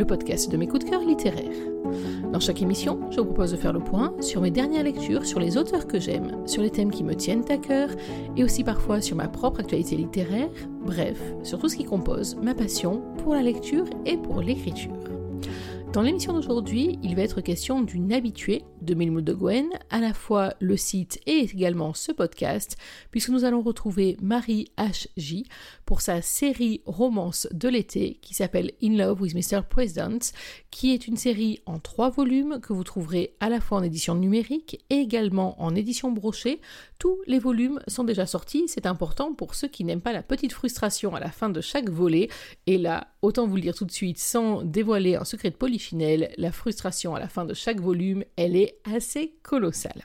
le podcast de mes coups de cœur littéraires. Dans chaque émission, je vous propose de faire le point sur mes dernières lectures, sur les auteurs que j'aime, sur les thèmes qui me tiennent à cœur, et aussi parfois sur ma propre actualité littéraire, bref, sur tout ce qui compose ma passion pour la lecture et pour l'écriture. Dans l'émission d'aujourd'hui, il va être question d'une habituée de de Gwen, à la fois le site et également ce podcast, puisque nous allons retrouver Marie H.J. pour sa série romance de l'été qui s'appelle In Love with Mr. President, qui est une série en trois volumes que vous trouverez à la fois en édition numérique et également en édition brochée. Tous les volumes sont déjà sortis, c'est important pour ceux qui n'aiment pas la petite frustration à la fin de chaque volet, et là, autant vous le dire tout de suite sans dévoiler un secret de poly la frustration à la fin de chaque volume, elle est assez colossale.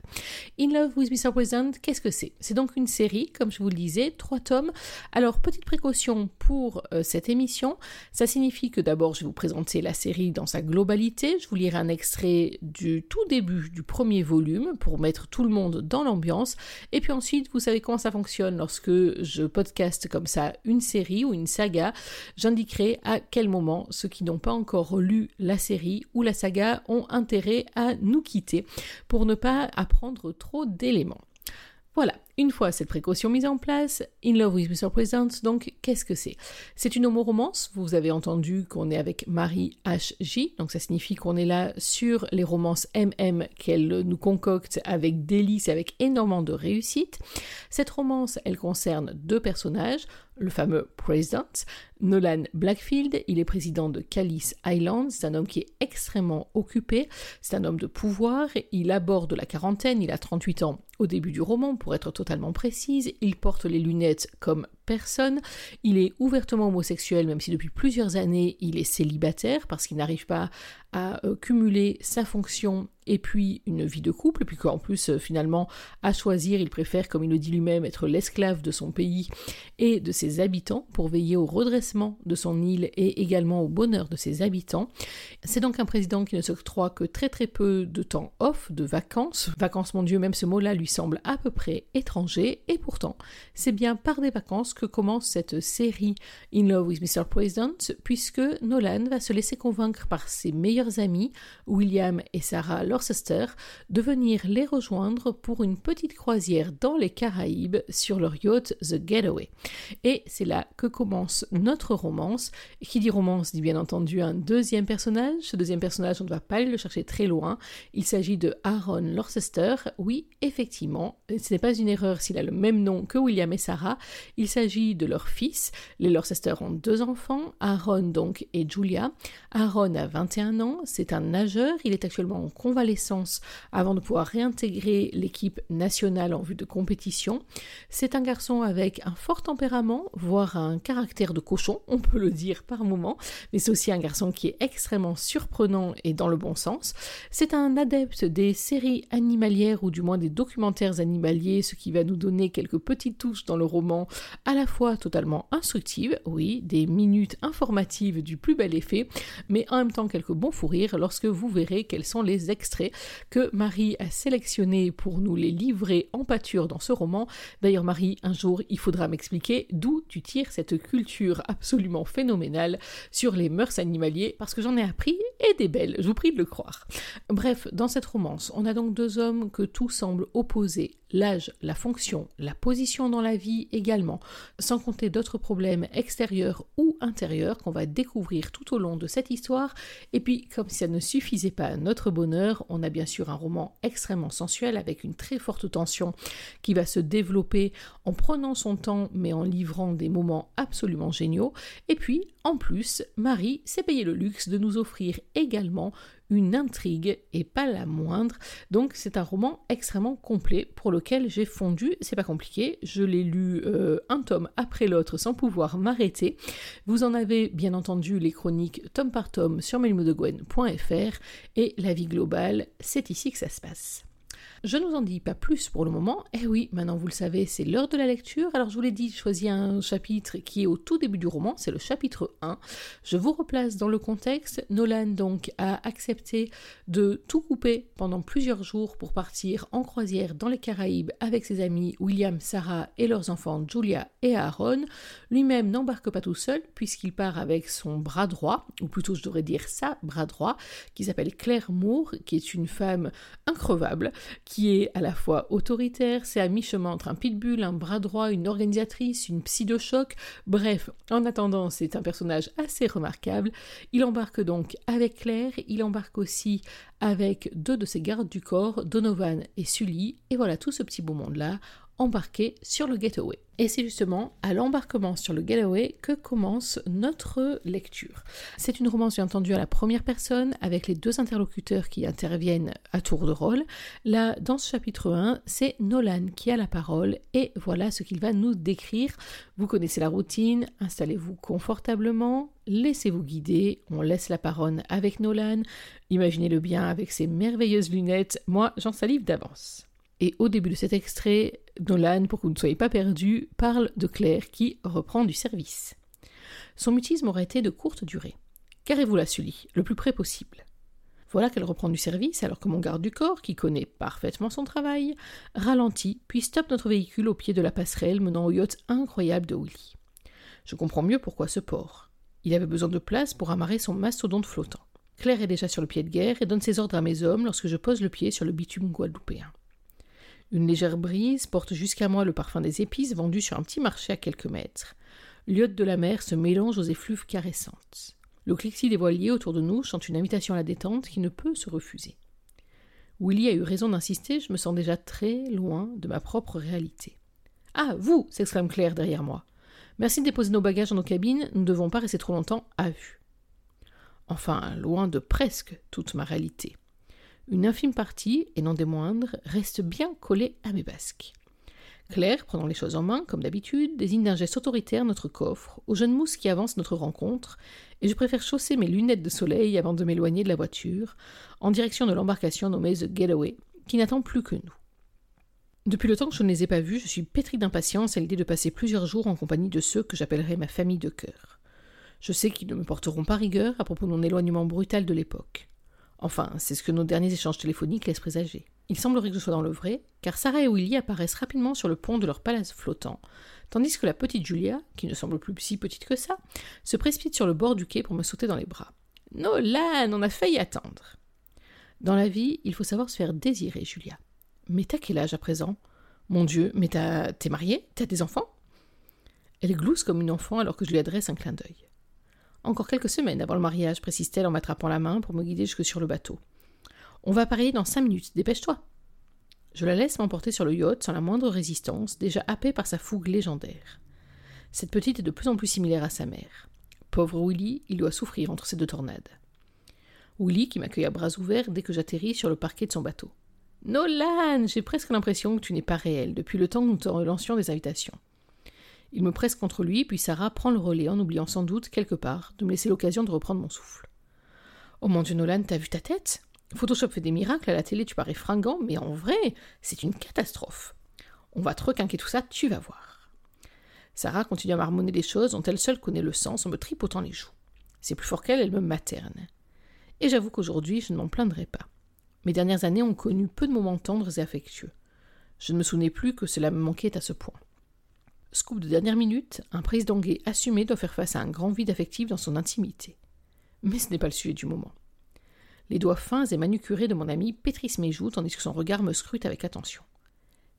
In Love with Mr. President, qu'est-ce que c'est? C'est donc une série, comme je vous le disais, trois tomes. Alors, petite précaution pour euh, cette émission, ça signifie que d'abord je vais vous présenter la série dans sa globalité, je vous lirai un extrait du tout début du premier volume pour mettre tout le monde dans l'ambiance, et puis ensuite, vous savez comment ça fonctionne lorsque je podcast comme ça une série ou une saga, j'indiquerai à quel moment ceux qui n'ont pas encore lu la série ou la saga ont intérêt à nous quitter pour ne pas apprendre trop d'éléments. Voilà, une fois cette précaution mise en place, In Love with Mr. President, donc qu'est-ce que c'est? C'est une homo-romance, vous avez entendu qu'on est avec Marie H.J., donc ça signifie qu'on est là sur les romances MM qu'elle nous concocte avec délice et avec énormément de réussite. Cette romance, elle concerne deux personnages, le fameux President, Nolan Blackfield, il est président de Callis Island, c'est un homme qui est extrêmement occupé, c'est un homme de pouvoir, il aborde la quarantaine, il a 38 ans au début du roman pour être précise, il porte les lunettes comme personne, il est ouvertement homosexuel même si depuis plusieurs années il est célibataire parce qu'il n'arrive pas à euh, cumuler sa fonction et puis une vie de couple, puis qu'en plus euh, finalement à choisir il préfère comme il le dit lui-même être l'esclave de son pays et de ses habitants pour veiller au redressement de son île et également au bonheur de ses habitants. C'est donc un président qui ne s'octroie que très très peu de temps off, de vacances. Vacances mon Dieu, même ce mot-là lui semble à peu près étranger et pourtant c'est bien par des vacances que commence cette série In Love with Mr. President, puisque Nolan va se laisser convaincre par ses meilleurs amis, William et Sarah Lorcester, de venir les rejoindre pour une petite croisière dans les Caraïbes sur leur yacht The Getaway. Et c'est là que commence notre romance. Qui dit romance dit bien entendu un deuxième personnage. Ce deuxième personnage, on ne va pas aller le chercher très loin. Il s'agit de Aaron Lorcester. Oui, effectivement, ce n'est pas une erreur s'il a le même nom que William et Sarah. Il s'agit de leur fils. Les Lorcester ont deux enfants, Aaron donc et Julia. Aaron a 21 ans, c'est un nageur, il est actuellement en convalescence avant de pouvoir réintégrer l'équipe nationale en vue de compétition. C'est un garçon avec un fort tempérament, voire un caractère de cochon, on peut le dire par moment, mais c'est aussi un garçon qui est extrêmement surprenant et dans le bon sens. C'est un adepte des séries animalières ou du moins des documentaires animaliers, ce qui va nous donner quelques petites touches dans le roman la fois totalement instructives, oui, des minutes informatives du plus bel effet, mais en même temps quelques bons fous rires lorsque vous verrez quels sont les extraits que Marie a sélectionnés pour nous les livrer en pâture dans ce roman. D'ailleurs, Marie, un jour, il faudra m'expliquer d'où tu tires cette culture absolument phénoménale sur les mœurs animaliers, parce que j'en ai appris et des belles, je vous prie de le croire. Bref, dans cette romance, on a donc deux hommes que tout semble opposer l'âge, la fonction, la position dans la vie également, sans compter d'autres problèmes extérieurs ou intérieurs qu'on va découvrir tout au long de cette histoire. Et puis, comme ça ne suffisait pas à notre bonheur, on a bien sûr un roman extrêmement sensuel avec une très forte tension qui va se développer en prenant son temps mais en livrant des moments absolument géniaux. Et puis, en plus, Marie s'est payé le luxe de nous offrir également une intrigue et pas la moindre. Donc c'est un roman extrêmement complet pour lequel j'ai fondu. C'est pas compliqué, je l'ai lu euh, un tome après l'autre sans pouvoir m'arrêter. Vous en avez bien entendu les chroniques tome par tome sur melmodegwen.fr et la vie globale, c'est ici que ça se passe. Je ne vous en dis pas plus pour le moment. Eh oui, maintenant vous le savez, c'est l'heure de la lecture. Alors je vous l'ai dit, choisis un chapitre qui est au tout début du roman, c'est le chapitre 1. Je vous replace dans le contexte. Nolan donc a accepté de tout couper pendant plusieurs jours pour partir en croisière dans les Caraïbes avec ses amis William, Sarah et leurs enfants Julia et Aaron. Lui-même n'embarque pas tout seul puisqu'il part avec son bras droit, ou plutôt je devrais dire sa bras droit, qui s'appelle Claire Moore, qui est une femme increvable, qui est à la fois autoritaire, c'est à mi-chemin entre un pitbull, un bras droit, une organisatrice, une psy. Bref, en attendant, c'est un personnage assez remarquable. Il embarque donc avec Claire, il embarque aussi avec deux de ses gardes du corps, Donovan et Sully, et voilà tout ce petit beau monde-là embarqué sur le Getaway. Et c'est justement à l'embarquement sur le Getaway que commence notre lecture. C'est une romance bien entendu à la première personne avec les deux interlocuteurs qui interviennent à tour de rôle. Là, dans ce chapitre 1, c'est Nolan qui a la parole et voilà ce qu'il va nous décrire. Vous connaissez la routine, installez-vous confortablement, laissez-vous guider, on laisse la parole avec Nolan. Imaginez-le bien avec ses merveilleuses lunettes, moi j'en salive d'avance. Et au début de cet extrait, Nolan, pour que vous ne soyez pas perdus, parle de Claire qui reprend du service. Son mutisme aurait été de courte durée. Carrez-vous la Sully, le plus près possible. Voilà qu'elle reprend du service alors que mon garde du corps, qui connaît parfaitement son travail, ralentit puis stoppe notre véhicule au pied de la passerelle menant au yacht incroyable de Willy. Je comprends mieux pourquoi ce port. Il avait besoin de place pour amarrer son mastodonte flottant. Claire est déjà sur le pied de guerre et donne ses ordres à mes hommes lorsque je pose le pied sur le bitume guadeloupéen. Une légère brise porte jusqu'à moi le parfum des épices vendues sur un petit marché à quelques mètres. L'iote de la mer se mélange aux effluves caressantes. Le cliquetis des voiliers autour de nous chante une invitation à la détente qui ne peut se refuser. Willy a eu raison d'insister, je me sens déjà très loin de ma propre réalité. Ah, vous s'exclame Claire derrière moi. Merci de déposer nos bagages dans nos cabines, nous ne devons pas rester trop longtemps à vue. Enfin, loin de presque toute ma réalité. Une infime partie, et non des moindres, reste bien collée à mes basques. Claire, prenant les choses en main, comme d'habitude, désigne d'un geste autoritaire notre coffre, aux jeunes mousses qui avancent notre rencontre, et je préfère chausser mes lunettes de soleil avant de m'éloigner de la voiture, en direction de l'embarcation nommée The Getaway, qui n'attend plus que nous. Depuis le temps que je ne les ai pas vus, je suis pétrie d'impatience à l'idée de passer plusieurs jours en compagnie de ceux que j'appellerai ma famille de cœur. Je sais qu'ils ne me porteront pas rigueur à propos de mon éloignement brutal de l'époque. Enfin, c'est ce que nos derniers échanges téléphoniques laissent présager. Il semblerait que je sois dans le vrai, car Sarah et Willy apparaissent rapidement sur le pont de leur palace flottant, tandis que la petite Julia, qui ne semble plus si petite que ça, se précipite sur le bord du quai pour me sauter dans les bras. Nolan, on a failli attendre. Dans la vie, il faut savoir se faire désirer, Julia. Mais t'as quel âge à présent? Mon Dieu, mais t'es mariée? T'as des enfants? Elle glousse comme une enfant alors que je lui adresse un clin d'œil. Encore quelques semaines avant le mariage, précise-t-elle en m'attrapant la main pour me guider jusque sur le bateau. On va parier dans cinq minutes, dépêche-toi. Je la laisse m'emporter sur le yacht sans la moindre résistance, déjà happée par sa fougue légendaire. Cette petite est de plus en plus similaire à sa mère. Pauvre Willy, il doit souffrir entre ces deux tornades. Willy qui m'accueille à bras ouverts dès que j'atterris sur le parquet de son bateau. Nolan, j'ai presque l'impression que tu n'es pas réel depuis le temps que nous te relancions des invitations. Il me presse contre lui, puis Sarah prend le relais en oubliant sans doute, quelque part, de me laisser l'occasion de reprendre mon souffle. Oh mon Dieu, Nolan, t'as vu ta tête? Photoshop fait des miracles, à la télé tu parais fringant, mais en vrai, c'est une catastrophe. On va te requinquer tout ça, tu vas voir. Sarah continue à marmonner les choses dont elle seule connaît le sens en me tripotant les joues. C'est plus fort qu'elle, elle me materne. Et j'avoue qu'aujourd'hui, je ne m'en plaindrai pas. Mes dernières années ont connu peu de moments tendres et affectueux. Je ne me souvenais plus que cela me manquait à ce point. Scoop de dernière minute, un président gay assumé doit faire face à un grand vide affectif dans son intimité. Mais ce n'est pas le sujet du moment. Les doigts fins et manucurés de mon ami pétrissent mes joues tandis que son regard me scrute avec attention.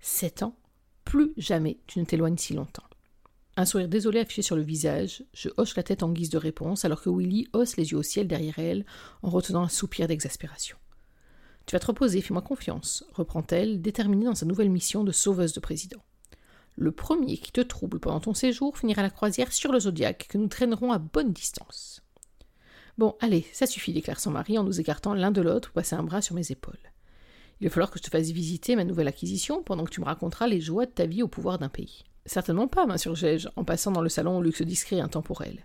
Sept ans Plus jamais tu ne t'éloignes si longtemps. Un sourire désolé affiché sur le visage, je hoche la tête en guise de réponse alors que Willy hausse les yeux au ciel derrière elle en retenant un soupir d'exaspération. Tu vas te reposer, fais-moi confiance, reprend-elle, déterminée dans sa nouvelle mission de sauveuse de président. Le premier qui te trouble pendant ton séjour finira la croisière sur le zodiaque, que nous traînerons à bonne distance. Bon, allez, ça suffit, déclare son mari en nous écartant l'un de l'autre pour passer un bras sur mes épaules. Il va falloir que je te fasse visiter ma nouvelle acquisition pendant que tu me raconteras les joies de ta vie au pouvoir d'un pays. Certainement pas, m'insurgai-je, en passant dans le salon au luxe discret intemporel.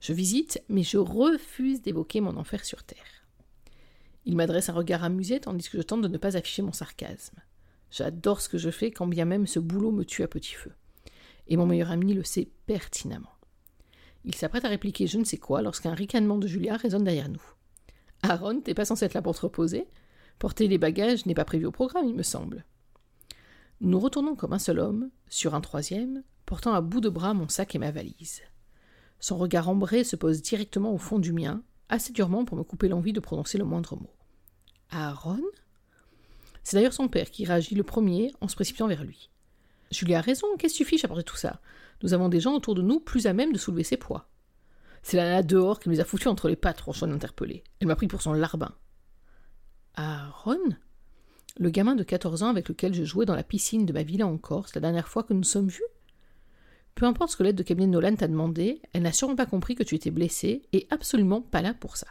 Je visite, mais je refuse d'évoquer mon enfer sur terre. Il m'adresse un regard amusé tandis que je tente de ne pas afficher mon sarcasme. J'adore ce que je fais quand bien même ce boulot me tue à petit feu. Et mon meilleur ami le sait pertinemment. Il s'apprête à répliquer je ne sais quoi lorsqu'un ricanement de Julia résonne derrière nous. Aaron, t'es pas censé être là pour te reposer Porter les bagages n'est pas prévu au programme, il me semble. Nous retournons comme un seul homme, sur un troisième, portant à bout de bras mon sac et ma valise. Son regard ambré se pose directement au fond du mien, assez durement pour me couper l'envie de prononcer le moindre mot. Aaron? C'est d'ailleurs son père qui réagit le premier en se précipitant vers lui. Julie a raison, qu'est-ce à porter tout ça? Nous avons des gens autour de nous plus à même de soulever ses poids. C'est la dehors qui nous a foutus entre les pattes, franchement d'interpeller. Elle m'a pris pour son larbin. Aaron? Le gamin de 14 ans avec lequel je jouais dans la piscine de ma villa en Corse la dernière fois que nous sommes vus? Peu importe ce que l'aide de cabinet Nolan t'a demandé, elle n'a sûrement pas compris que tu étais blessé et absolument pas là pour ça.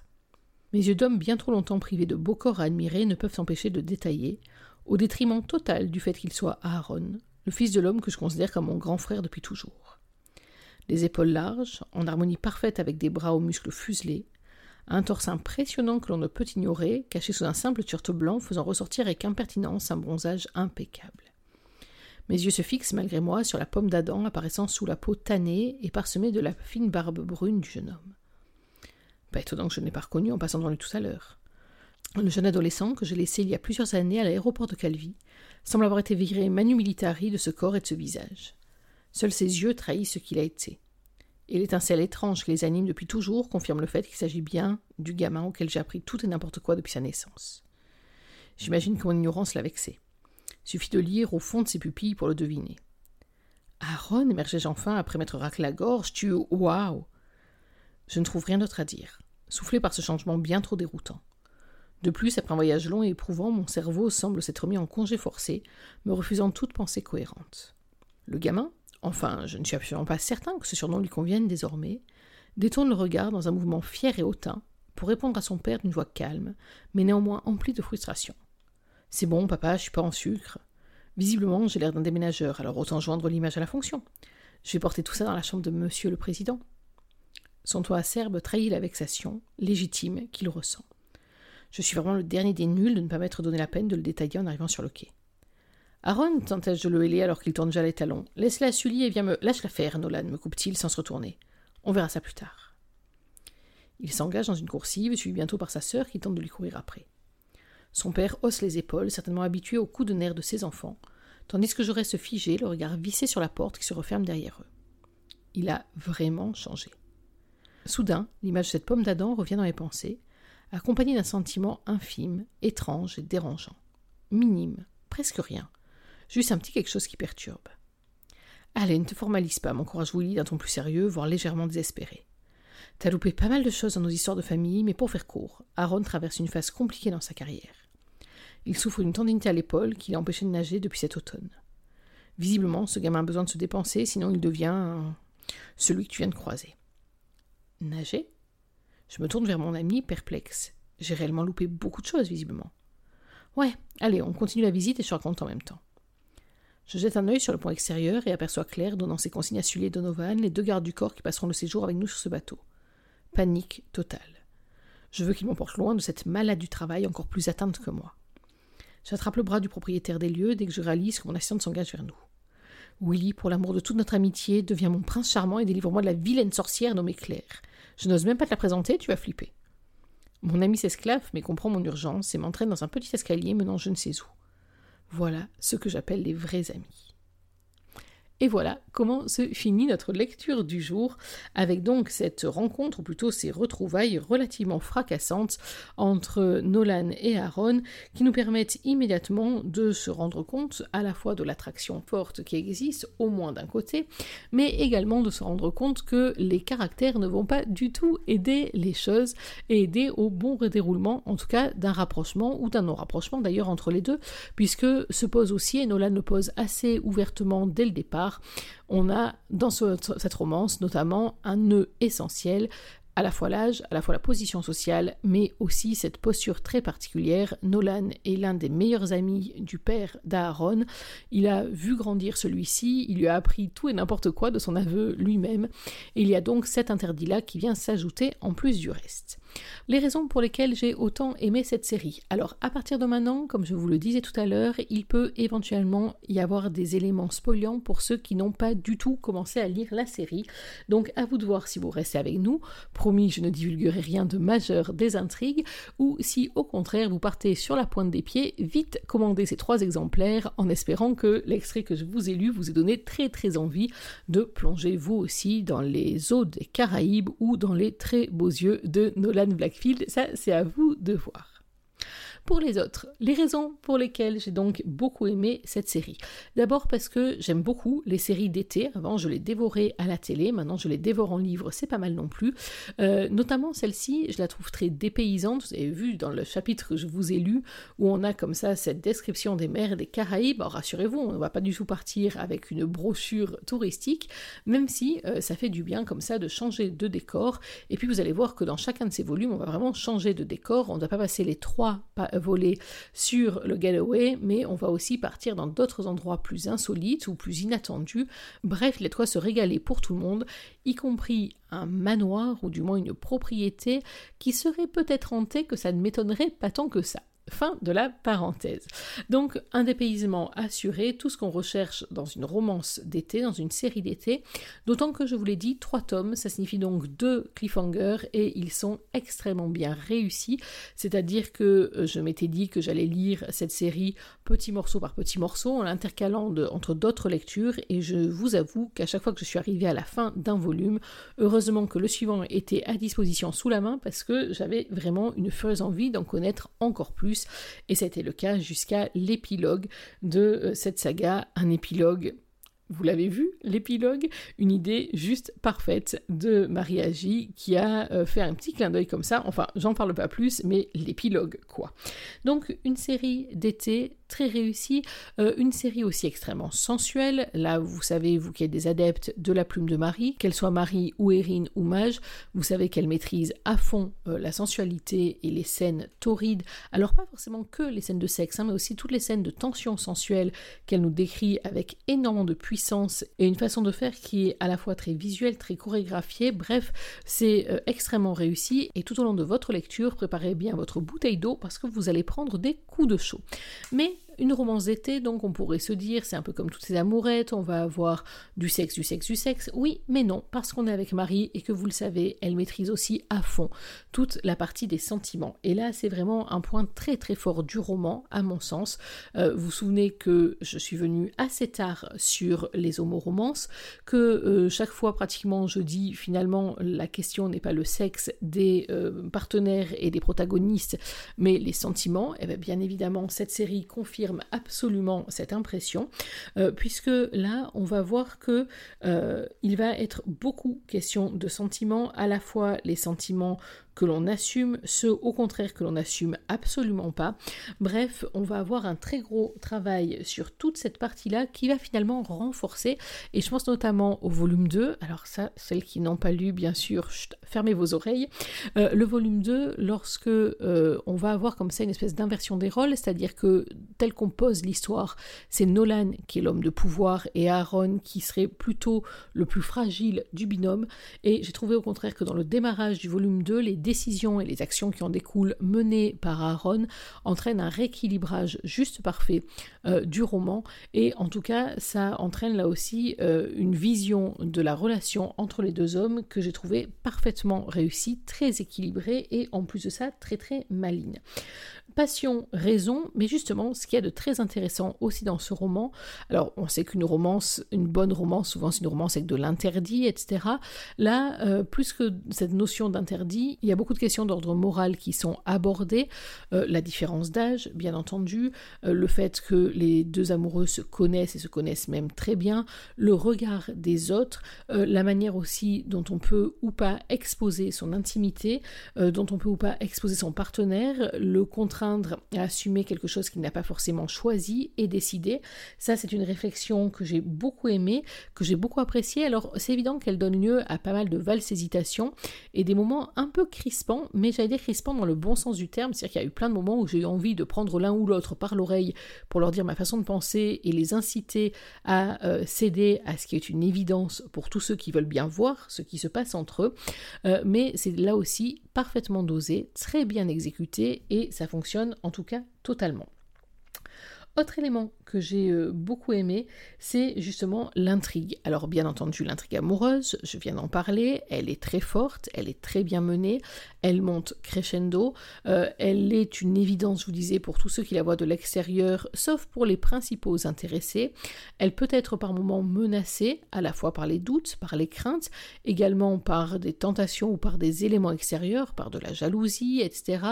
Mes yeux d'homme bien trop longtemps privés de beaux corps à admirer ne peuvent s'empêcher de détailler, au détriment total du fait qu'il soit Aaron, le fils de l'homme que je considère comme mon grand frère depuis toujours. Les épaules larges, en harmonie parfaite avec des bras aux muscles fuselés, un torse impressionnant que l'on ne peut ignorer, caché sous un simple turte blanc faisant ressortir avec impertinence un bronzage impeccable. Mes yeux se fixent malgré moi sur la pomme d'Adam apparaissant sous la peau tannée et parsemée de la fine barbe brune du jeune homme. Pas étonnant que je n'ai pas reconnu en passant devant lui tout à l'heure. Le jeune adolescent que j'ai laissé il y a plusieurs années à l'aéroport de Calvi semble avoir été viré manu militari de ce corps et de ce visage. Seuls ses yeux trahissent ce qu'il a été. Et l'étincelle étrange qui les anime depuis toujours confirme le fait qu'il s'agit bien du gamin auquel j'ai appris tout et n'importe quoi depuis sa naissance. J'imagine que mon ignorance l'a vexé. Suffit de lire au fond de ses pupilles pour le deviner. Aaron, émergeai-je enfin après m'être raclé la gorge, tu. Waouh Je ne trouve rien d'autre à dire, soufflé par ce changement bien trop déroutant. De plus, après un voyage long et éprouvant, mon cerveau semble s'être mis en congé forcé, me refusant toute pensée cohérente. Le gamin, enfin, je ne suis absolument pas certain que ce surnom lui convienne désormais, détourne le regard dans un mouvement fier et hautain pour répondre à son père d'une voix calme, mais néanmoins emplie de frustration. C'est bon, papa, je suis pas en sucre. Visiblement, j'ai l'air d'un déménageur, alors autant joindre l'image à la fonction. Je vais porter tout ça dans la chambre de monsieur le président. Son toit acerbe trahit la vexation, légitime, qu'il ressent. Je suis vraiment le dernier des nuls de ne pas m'être donné la peine de le détailler en arrivant sur le quai. Aaron, tentai-je de le héler alors qu'il tourne déjà les talons? Laisse-la Sully et viens me. Lâche la faire, Nolan, me coupe-t-il sans se retourner. On verra ça plus tard. Il s'engage dans une coursive, suivi bientôt par sa sœur qui tente de lui courir après. Son père hausse les épaules, certainement habitué aux coups de nerfs de ses enfants, tandis que je reste figé, le regard vissé sur la porte qui se referme derrière eux. Il a vraiment changé. Soudain, l'image de cette pomme d'Adam revient dans mes pensées, accompagné d'un sentiment infime, étrange et dérangeant. Minime, presque rien. Juste un petit quelque chose qui perturbe. Allez, ne te formalise pas, m'encourage Willy d'un ton plus sérieux, voire légèrement désespéré. T'as loupé pas mal de choses dans nos histoires de famille, mais pour faire court, Aaron traverse une phase compliquée dans sa carrière. Il souffre d'une tendinité à l'épaule qui l'a empêché de nager depuis cet automne. Visiblement, ce gamin a besoin de se dépenser, sinon il devient celui que tu viens de croiser. Nager je me tourne vers mon ami, perplexe. J'ai réellement loupé beaucoup de choses, visiblement. Ouais, allez, on continue la visite et je raconte en même temps. Je jette un œil sur le pont extérieur et aperçois Claire donnant ses consignes à Sully et Donovan, les deux gardes du corps qui passeront le séjour avec nous sur ce bateau. Panique totale. Je veux qu'ils m'emportent loin de cette malade du travail encore plus atteinte que moi. J'attrape le bras du propriétaire des lieux dès que je réalise que mon assistante s'engage vers nous. Willy, pour l'amour de toute notre amitié, devient mon prince charmant et délivre-moi de la vilaine sorcière nommée Claire. Je n'ose même pas te la présenter, tu vas flipper. Mon ami s'esclave, mais comprend mon urgence et m'entraîne dans un petit escalier menant je ne sais où. Voilà ce que j'appelle les vrais amis. Et voilà comment se finit notre lecture du jour, avec donc cette rencontre, ou plutôt ces retrouvailles relativement fracassantes entre Nolan et Aaron, qui nous permettent immédiatement de se rendre compte à la fois de l'attraction forte qui existe, au moins d'un côté, mais également de se rendre compte que les caractères ne vont pas du tout aider les choses et aider au bon redéroulement, en tout cas d'un rapprochement ou d'un non-rapprochement d'ailleurs entre les deux, puisque se pose aussi, et Nolan le pose assez ouvertement dès le départ, on a dans cette romance notamment un nœud essentiel à la fois l'âge, à la fois la position sociale, mais aussi cette posture très particulière. Nolan est l'un des meilleurs amis du père d'Aaron. Il a vu grandir celui-ci, il lui a appris tout et n'importe quoi de son aveu lui-même, il y a donc cet interdit-là qui vient s'ajouter en plus du reste. Les raisons pour lesquelles j'ai autant aimé cette série. Alors, à partir de maintenant, comme je vous le disais tout à l'heure, il peut éventuellement y avoir des éléments spoilants pour ceux qui n'ont pas du tout commencé à lire la série. Donc, à vous de voir si vous restez avec nous. Promis, je ne divulguerai rien de majeur des intrigues, ou si au contraire vous partez sur la pointe des pieds, vite commandez ces trois exemplaires en espérant que l'extrait que je vous ai lu vous ait donné très très envie de plonger vous aussi dans les eaux des Caraïbes ou dans les très beaux yeux de Blackfield. Ça, c'est à vous de voir. Pour les autres, les raisons pour lesquelles j'ai donc beaucoup aimé cette série. D'abord parce que j'aime beaucoup les séries d'été. Avant, je les dévorais à la télé. Maintenant, je les dévore en livre. C'est pas mal non plus. Euh, notamment celle-ci, je la trouve très dépaysante. Vous avez vu dans le chapitre que je vous ai lu où on a comme ça cette description des mers des Caraïbes. rassurez-vous, on ne va pas du tout partir avec une brochure touristique, même si euh, ça fait du bien comme ça de changer de décor. Et puis vous allez voir que dans chacun de ces volumes, on va vraiment changer de décor. On ne doit pas passer les trois voler sur le Galloway, mais on va aussi partir dans d'autres endroits plus insolites ou plus inattendus. Bref, les toits se régaler pour tout le monde, y compris un manoir ou du moins une propriété qui serait peut-être hantée que ça ne m'étonnerait pas tant que ça. Fin de la parenthèse. Donc un dépaysement assuré, tout ce qu'on recherche dans une romance d'été, dans une série d'été, d'autant que je vous l'ai dit, trois tomes, ça signifie donc deux cliffhangers et ils sont extrêmement bien réussis, c'est-à-dire que euh, je m'étais dit que j'allais lire cette série petit morceau par petit morceau en l'intercalant entre d'autres lectures. Et je vous avoue qu'à chaque fois que je suis arrivée à la fin d'un volume, heureusement que le suivant était à disposition sous la main parce que j'avais vraiment une furieuse envie d'en connaître encore plus et été le cas jusqu'à l'épilogue de euh, cette saga, un épilogue vous l'avez vu, l'épilogue, une idée juste parfaite de Marie Agi qui a euh, fait un petit clin d'œil comme ça. Enfin, j'en parle pas plus, mais l'épilogue, quoi. Donc, une série d'été très réussie, euh, une série aussi extrêmement sensuelle. Là, vous savez, vous qui êtes des adeptes de la plume de Marie, qu'elle soit Marie ou Erin ou Mage, vous savez qu'elle maîtrise à fond euh, la sensualité et les scènes torrides. Alors pas forcément que les scènes de sexe, hein, mais aussi toutes les scènes de tension sensuelle qu'elle nous décrit avec énormément de puissance et une façon de faire qui est à la fois très visuelle, très chorégraphiée. Bref, c'est euh, extrêmement réussi et tout au long de votre lecture, préparez bien votre bouteille d'eau parce que vous allez prendre des coups de chaud. Mais une romance d'été, donc on pourrait se dire, c'est un peu comme toutes ces amourettes, on va avoir du sexe, du sexe, du sexe. Oui, mais non, parce qu'on est avec Marie et que vous le savez, elle maîtrise aussi à fond toute la partie des sentiments. Et là, c'est vraiment un point très très fort du roman, à mon sens. Euh, vous vous souvenez que je suis venue assez tard sur les homoromances, que euh, chaque fois pratiquement je dis finalement la question n'est pas le sexe des euh, partenaires et des protagonistes, mais les sentiments. Et bien, bien évidemment, cette série confirme absolument cette impression, euh, puisque là, on va voir que euh, il va être beaucoup question de sentiments, à la fois les sentiments que l'on assume, ceux au contraire que l'on n'assume absolument pas. Bref, on va avoir un très gros travail sur toute cette partie-là qui va finalement renforcer, et je pense notamment au volume 2, alors ça, celles qui n'ont pas lu, bien sûr, fermez vos oreilles, euh, le volume 2, lorsque euh, on va avoir comme ça une espèce d'inversion des rôles, c'est-à-dire que tel qu'on pose l'histoire, c'est Nolan qui est l'homme de pouvoir et Aaron qui serait plutôt le plus fragile du binôme, et j'ai trouvé au contraire que dans le démarrage du volume 2, les décisions et les actions qui en découlent menées par Aaron entraînent un rééquilibrage juste parfait euh, du roman et en tout cas ça entraîne là aussi euh, une vision de la relation entre les deux hommes que j'ai trouvé parfaitement réussie, très équilibrée et en plus de ça très très maligne passion, raison, mais justement, ce qu'il y a de très intéressant aussi dans ce roman, alors on sait qu'une romance, une bonne romance, souvent c'est une romance avec de l'interdit, etc. Là, euh, plus que cette notion d'interdit, il y a beaucoup de questions d'ordre moral qui sont abordées, euh, la différence d'âge, bien entendu, euh, le fait que les deux amoureux se connaissent et se connaissent même très bien, le regard des autres, la manière aussi dont on peut ou pas exposer son intimité, dont on peut ou pas exposer son partenaire, le contrat à assumer quelque chose qu'il n'a pas forcément choisi et décidé. Ça, c'est une réflexion que j'ai beaucoup aimée, que j'ai beaucoup appréciée. Alors, c'est évident qu'elle donne lieu à pas mal de valses hésitations et des moments un peu mais j'allais dire crispant dans le bon sens du terme, c'est-à-dire qu'il y a eu plein de moments où j'ai eu envie de prendre l'un ou l'autre par l'oreille pour leur dire ma façon de penser et les inciter à euh, céder à ce qui est une évidence pour tous ceux qui veulent bien voir ce qui se passe entre eux, euh, mais c'est là aussi parfaitement dosé, très bien exécuté et ça fonctionne en tout cas totalement. Autre élément que j'ai euh, beaucoup aimé, c'est justement l'intrigue. Alors bien entendu, l'intrigue amoureuse, je viens d'en parler, elle est très forte, elle est très bien menée, elle monte crescendo, euh, elle est une évidence, je vous disais, pour tous ceux qui la voient de l'extérieur, sauf pour les principaux intéressés. Elle peut être par moments menacée, à la fois par les doutes, par les craintes, également par des tentations ou par des éléments extérieurs, par de la jalousie, etc.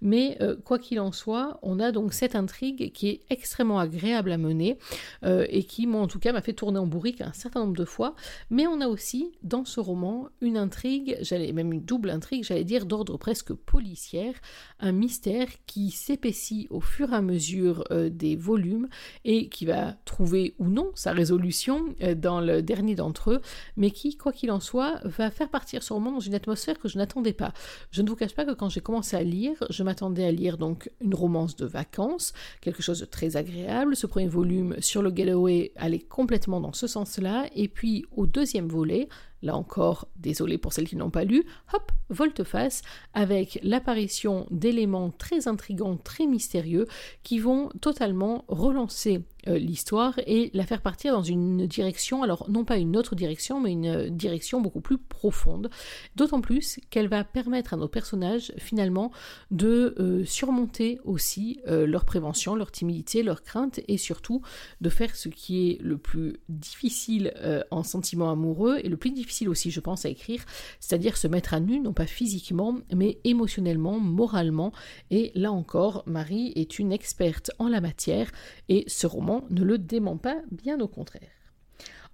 Mais euh, quoi qu'il en soit, on a donc cette intrigue qui est extrêmement agréable à mener euh, et qui, moi en tout cas, m'a fait tourner en bourrique un certain nombre de fois. Mais on a aussi dans ce roman une intrigue, j'allais même une double intrigue, j'allais dire d'ordre presque policière, un mystère qui s'épaissit au fur et à mesure euh, des volumes et qui va trouver ou non sa résolution euh, dans le dernier d'entre eux, mais qui, quoi qu'il en soit, va faire partir ce roman dans une atmosphère que je n'attendais pas. Je ne vous cache pas que quand j'ai commencé à lire, je m'attendais à lire donc une romance de vacances, quelque chose de très agréable. Ce premier volume sur le Getaway allait complètement dans ce sens-là. Et puis au deuxième volet, là encore, désolé pour celles qui n'ont pas lu, hop, volte-face, avec l'apparition d'éléments très intrigants, très mystérieux, qui vont totalement relancer euh, l'histoire et la faire partir dans une direction, alors non pas une autre direction, mais une direction beaucoup plus profonde. D'autant plus qu'elle va permettre à nos personnages finalement de euh, surmonter aussi euh, leur prévention, leur timidité, leur crainte et surtout de faire ce qui est le plus difficile en sentiment amoureux et le plus difficile aussi, je pense, à écrire, c'est-à-dire se mettre à nu, non pas physiquement, mais émotionnellement, moralement. Et là encore, Marie est une experte en la matière et ce roman ne le dément pas, bien au contraire.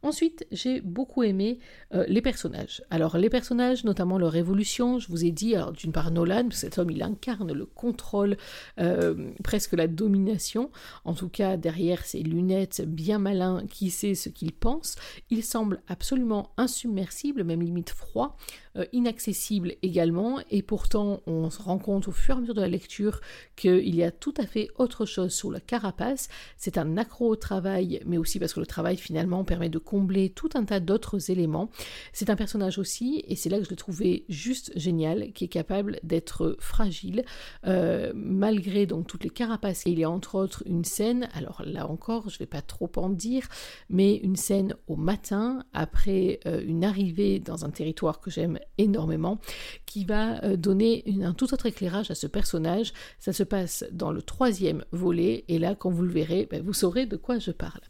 Ensuite, j'ai beaucoup aimé euh, les personnages. Alors, les personnages, notamment leur évolution, je vous ai dit, d'une part Nolan, cet homme, il incarne le contrôle, euh, presque la domination. En tout cas, derrière ses lunettes, bien malin, qui sait ce qu'il pense. Il semble absolument insubmersible, même limite froid. Euh, inaccessible également, et pourtant on se rend compte au fur et à mesure de la lecture qu'il y a tout à fait autre chose sur la carapace. C'est un accro au travail, mais aussi parce que le travail finalement permet de combler tout un tas d'autres éléments. C'est un personnage aussi, et c'est là que je l'ai trouvé juste génial, qui est capable d'être fragile, euh, malgré donc toutes les carapaces. Et il y a entre autres une scène, alors là encore, je ne vais pas trop en dire, mais une scène au matin, après euh, une arrivée dans un territoire que j'aime énormément, qui va euh, donner un tout autre éclairage à ce personnage. Ça se passe dans le troisième volet, et là, quand vous le verrez, ben, vous saurez de quoi je parle.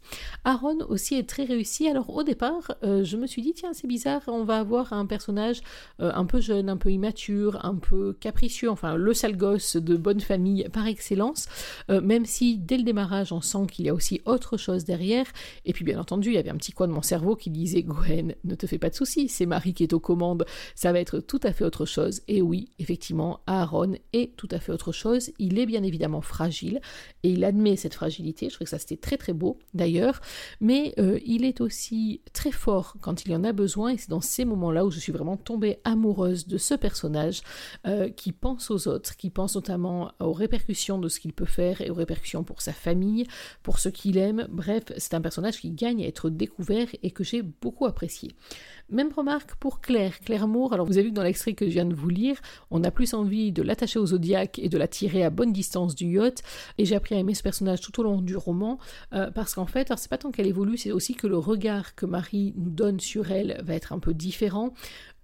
Aaron aussi est très réussi. Alors au départ, euh, je me suis dit, tiens, c'est bizarre, on va avoir un personnage euh, un peu jeune, un peu immature, un peu capricieux, enfin le sale gosse de bonne famille par excellence, même si dès le démarrage, on sent qu'il y a aussi autre chose derrière. Et puis bien entendu, il y avait un petit coin de mon cerveau qui disait, Gwen, ne te fais pas de soucis, c'est Marie qui est aux commandes, ça va être tout à fait autre chose. Et oui, effectivement, Aaron est tout à fait autre chose. Il est bien évidemment fragile et il admet cette fragilité. Je trouve que ça c'était très très beau d'ailleurs. Mais euh, il est aussi très fort quand il y en a besoin et c'est dans ces moments-là où je suis vraiment tombée amoureuse de ce personnage euh, qui pense aux autres, qui pense notamment aux répercussions de ce qu'il peut faire et aux répercussions pour sa famille, pour ce qu'il aime. Bref, c'est un personnage qui gagne à être découvert et que j'ai beaucoup apprécié. Même remarque pour Claire, Claire Moore. Alors vous avez vu dans l'extrait que je viens de vous lire, on a plus envie de l'attacher au zodiaque et de la tirer à bonne distance du yacht. Et j'ai appris à aimer ce personnage tout au long du roman euh, parce qu'en fait, alors c'est pas tant qu'elle évolue, c'est aussi que le regard que Marie nous donne sur elle va être un peu différent.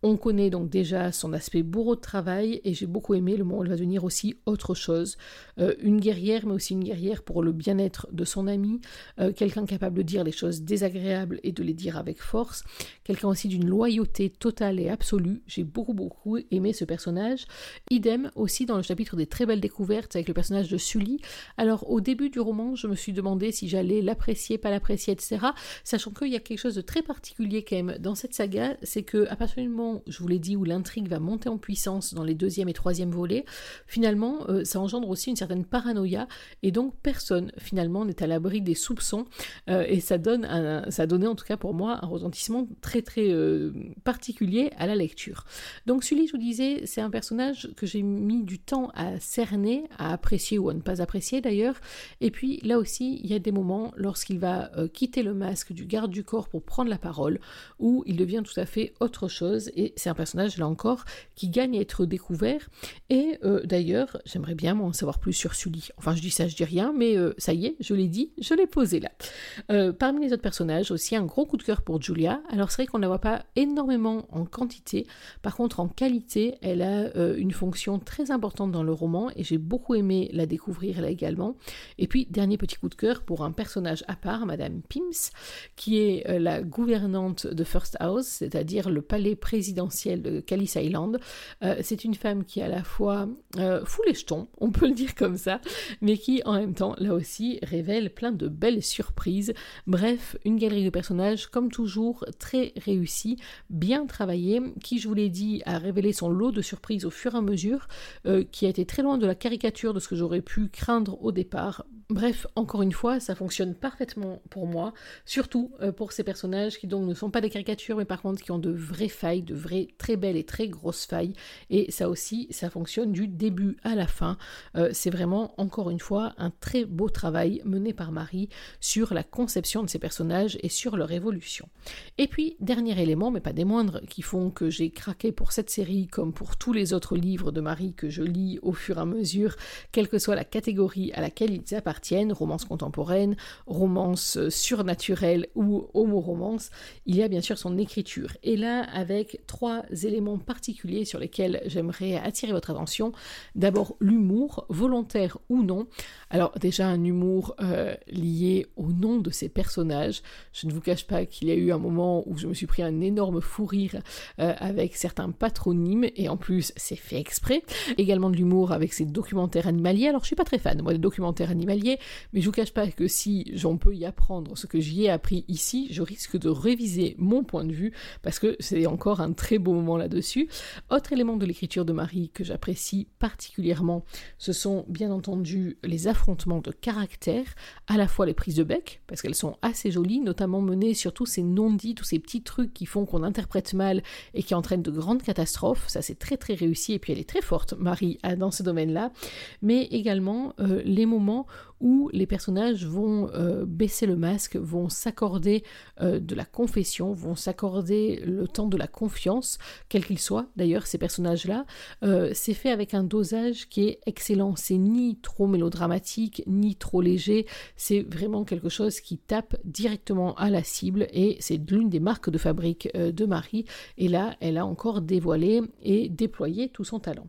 On connaît donc déjà son aspect bourreau de travail et j'ai beaucoup aimé le moment elle va devenir aussi autre chose. Euh, une guerrière, mais aussi une guerrière pour le bien-être de son ami, euh, quelqu'un capable de dire les choses désagréables et de les dire avec force, quelqu'un aussi d'une loyauté totale et absolue. J'ai beaucoup beaucoup aimé ce personnage. Idem aussi dans le chapitre des très belles découvertes avec le personnage de Sully. Alors au début du roman, je me suis demandé si j'allais l'apprécier, pas l'apprécier, etc. Sachant qu'il y a quelque chose de très particulier quand même dans cette saga, c'est que partir du moment je vous l'ai dit, où l'intrigue va monter en puissance dans les deuxième et troisième volets, finalement, euh, ça engendre aussi une certaine paranoïa, et donc personne, finalement, n'est à l'abri des soupçons, euh, et ça donne donnait en tout cas pour moi un retentissement très très euh, particulier à la lecture. Donc Sully, je vous disais, c'est un personnage que j'ai mis du temps à cerner, à apprécier ou à ne pas apprécier d'ailleurs, et puis là aussi, il y a des moments lorsqu'il va quitter le masque du garde du corps pour prendre la parole, où il devient tout à fait autre chose, et c'est un personnage, là encore, qui gagne à être découvert, et euh, d'ailleurs, j'aimerais bien en savoir plus sur Sully. Enfin, je dis ça, je dis rien, mais euh, ça y est, je l'ai dit, je l'ai posé là. Euh, parmi les autres personnages, aussi un gros coup de cœur pour Julia. Alors c'est vrai qu'on ne la voit pas énormément en quantité, par contre en qualité, elle a une fonction très importante dans le roman, et j'ai beaucoup aimé la découvrir là également. Et puis, dernier petit coup de cœur pour un personnage à part, Madame Pims, qui est la gouvernante de First House, c'est-à-dire le palais présidentiel de Callis Island. c'est une femme qui à la fois euh, fout les jetons, on peut le dire comme ça, mais qui en même temps, là aussi, révèle plein de belles surprises. Bref, une galerie de personnages, comme toujours, très réussie, bien travaillée, qui, je vous l'ai dit, a révélé son lot de surprises au fur et à mesure, euh, qui a été très loin de la caricature de ce que j'aurais pu craindre au départ. Bref, encore une fois, ça fonctionne parfaitement pour moi, surtout euh, pour ces personnages qui donc ne sont pas des caricatures, mais par contre qui ont de vraies failles, de vraies très belles et très grosses failles. Et ça aussi, ça fonctionne du début à la fin. Euh, c'est vraiment, encore une fois, un très beau travail mené par Marie sur la conception de ces personnages et sur leur évolution. Et puis, dernier élément, mais pas des moindres, qui font que j'ai craqué pour cette série comme pour tous les autres livres de Marie que je lis au fur et à mesure, quelle que soit la catégorie à laquelle ils appartiennent romance contemporaine, romance euh, surnaturelle ou homo-romance, il y a bien sûr son écriture. Et là, avec trois éléments particuliers sur lesquels j'aimerais attirer votre attention. D'abord, l'humour, volontaire ou non. Alors déjà, un humour euh, lié au nom de ces personnages. Je ne vous cache pas qu'il y a eu un moment où je me suis pris un énorme fou rire euh, avec certains patronymes, et en plus, c'est fait exprès. Également de l'humour avec ces documentaires animaliers. Alors, je suis pas très fan, moi, des documentaires animaliers mais je vous cache pas que si j'en peux y apprendre ce que j'y ai appris ici, je risque de réviser mon point de vue parce que c'est encore un très beau moment là-dessus. Autre élément de l'écriture de Marie que j'apprécie particulièrement, ce sont bien entendu les affrontements de caractère, à la fois les prises de bec, parce qu'elles sont assez jolies, notamment menées sur tous ces non-dits, tous ces petits trucs qui font qu'on interprète mal et qui entraînent de grandes catastrophes. Ça, c'est très très réussi et puis elle est très forte, Marie, dans ce domaine-là. Mais également euh, les moments où les personnages vont euh, baisser le masque, vont s'accorder euh, de la confession, vont s'accorder le temps de la confiance, quel qu'il soit d'ailleurs ces personnages-là. Euh, c'est fait avec un dosage qui est excellent, c'est ni trop mélodramatique, ni trop léger, c'est vraiment quelque chose qui tape directement à la cible et c'est l'une des marques de fabrique de Marie et là elle a encore dévoilé et déployé tout son talent.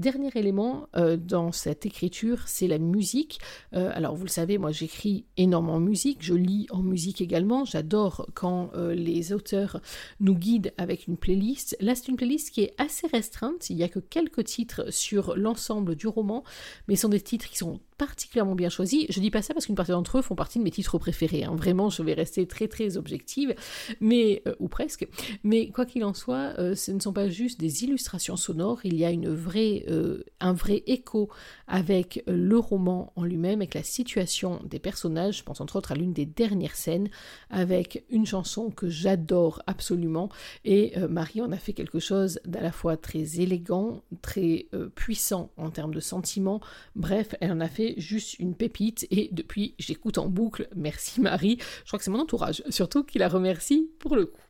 Dernier élément euh, dans cette écriture, c'est la musique. Euh, alors vous le savez, moi j'écris énormément en musique, je lis en musique également. J'adore quand euh, les auteurs nous guident avec une playlist. Là c'est une playlist qui est assez restreinte, il n'y a que quelques titres sur l'ensemble du roman, mais ce sont des titres qui sont particulièrement bien choisi. Je dis pas ça parce qu'une partie d'entre eux font partie de mes titres préférés. Hein. Vraiment, je vais rester très très objective, mais euh, ou presque. Mais quoi qu'il en soit, euh, ce ne sont pas juste des illustrations sonores. Il y a une vraie, euh, un vrai écho avec le roman en lui-même, avec la situation des personnages. Je pense entre autres à l'une des dernières scènes avec une chanson que j'adore absolument. Et Marie en a fait quelque chose d'à la fois très élégant, très puissant en termes de sentiments. Bref, elle en a fait juste une pépite et depuis j'écoute en boucle Merci Marie. Je crois que c'est mon entourage surtout qui la remercie pour le coup.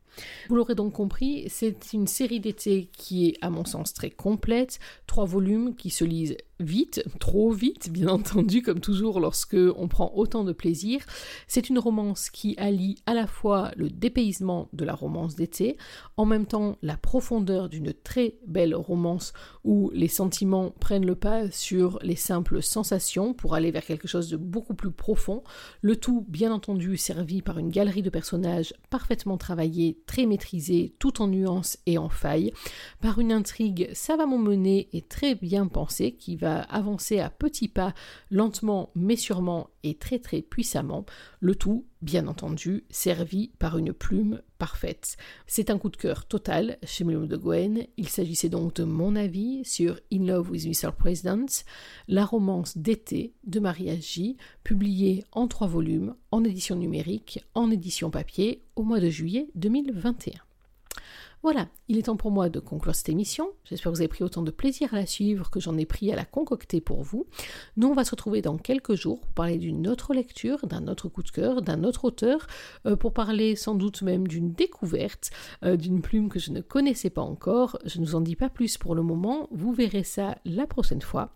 Vous l'aurez donc compris, c'est une série d'été qui est à mon sens très complète, trois volumes qui se lisent vite, trop vite, bien entendu, comme toujours lorsque on prend autant de plaisir. C'est une romance qui allie à la fois le dépaysement de la romance d'été, en même temps la profondeur d'une très belle romance où les sentiments prennent le pas sur les simples sensations pour aller vers quelque chose de beaucoup plus profond, le tout bien entendu servi par une galerie de personnages parfaitement travaillés, très maîtrisés, tout en nuances et en failles, par une intrigue savamment menée et très bien pensée qui va va avancer à petits pas, lentement mais sûrement et très très puissamment, le tout, bien entendu, servi par une plume parfaite. C'est un coup de cœur total chez Melum de Gwen. Il s'agissait donc de mon avis sur In Love with Mr. President, la romance d'été de Maria J, publiée en trois volumes, en édition numérique, en édition papier, au mois de juillet 2021. Voilà, il est temps pour moi de conclure cette émission. J'espère que vous avez pris autant de plaisir à la suivre que j'en ai pris à la concocter pour vous. Nous, on va se retrouver dans quelques jours pour parler d'une autre lecture, d'un autre coup de cœur, d'un autre auteur, euh, pour parler sans doute même d'une découverte, euh, d'une plume que je ne connaissais pas encore. Je ne vous en dis pas plus pour le moment, vous verrez ça la prochaine fois.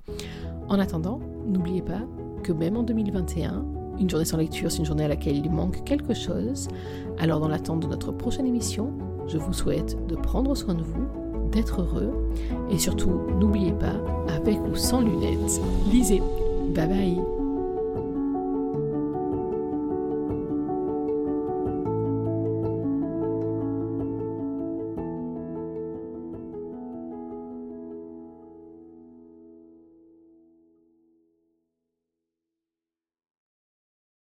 En attendant, n'oubliez pas que même en 2021, une journée sans lecture, c'est une journée à laquelle il manque quelque chose. Alors dans l'attente de notre prochaine émission, je vous souhaite de prendre soin de vous, d'être heureux et surtout n'oubliez pas, avec ou sans lunettes, lisez. Bye bye